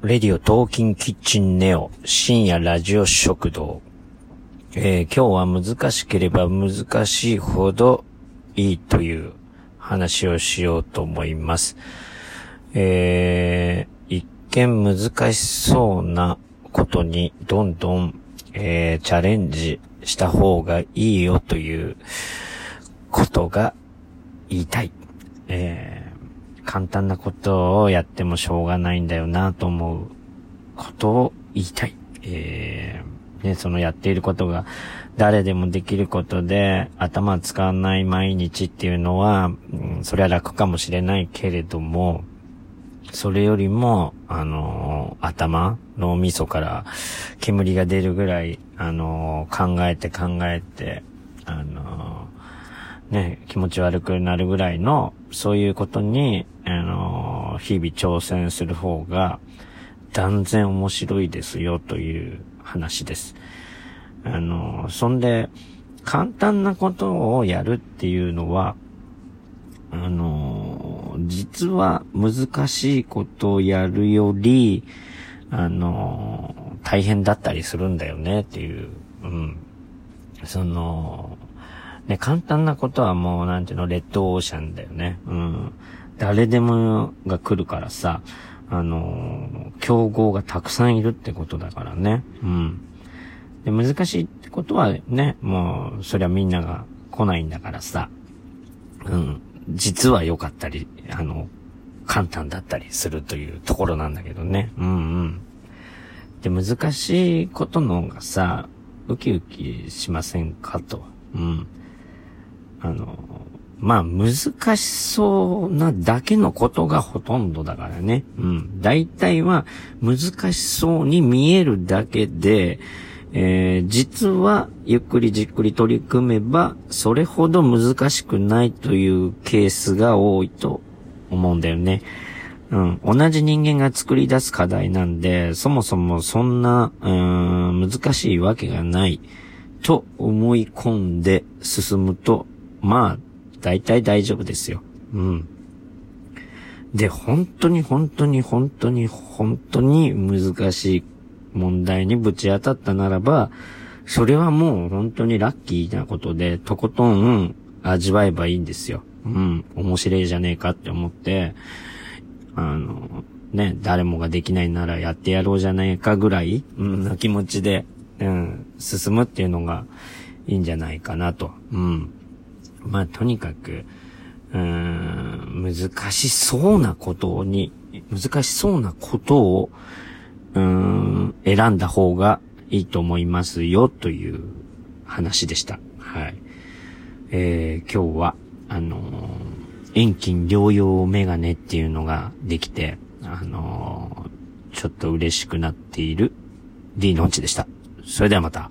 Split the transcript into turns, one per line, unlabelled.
レディオトーキンキッチンネオ深夜ラジオ食堂。えー、今日は難しければ難しいほどいいという話をしようと思います。えー、一見難しそうなことにどんどん、えー、チャレンジした方がいいよということが言いたい。えー簡単なことをやってもしょうがないんだよなと思うことを言いたい。えー、ね、そのやっていることが誰でもできることで頭使わない毎日っていうのは、うん、それは楽かもしれないけれども、それよりも、あのー、頭、脳みそから煙が出るぐらい、あの、考えて考えて、あの、ね、気持ち悪くなるぐらいの、そういうことに、日々挑戦する方が断然面白いですよという話です。あの、そんで、簡単なことをやるっていうのは、あの、実は難しいことをやるより、あの大変だったりするんだよねっていう、うん。その、ね、簡単なことはもう、なんていうの、レッドオーシャンだよね。うん。誰でもが来るからさ、あの、競合がたくさんいるってことだからね。うん。で、難しいってことはね、もう、そりゃみんなが来ないんだからさ、うん。実は良かったり、あの、簡単だったりするというところなんだけどね。うんうん。で、難しいことの方がさ、ウキウキしませんかと。うん。あの、まあ、難しそうなだけのことがほとんどだからね。うん。大体は難しそうに見えるだけで、えー、実はゆっくりじっくり取り組めば、それほど難しくないというケースが多いと思うんだよね。うん。同じ人間が作り出す課題なんで、そもそもそんな、うん、難しいわけがないと思い込んで進むと、まあ、大体大丈夫ですよ。うん。で、本当に本当に本当に本当に難しい問題にぶち当たったならば、それはもう本当にラッキーなことで、とことん味わえばいいんですよ。うん。面白いじゃねえかって思って、あの、ね、誰もができないならやってやろうじゃないかぐらい、うん、な気持ちで、うん、進むっていうのがいいんじゃないかなと。うん。まあ、とにかく、うーん、難しそうなことに、難しそうなことを、うーん、選んだ方がいいと思いますよ、という話でした。はい。えー、今日は、あのー、遠近療養メガネっていうのができて、あのー、ちょっと嬉しくなっている D のうちでした。それではまた。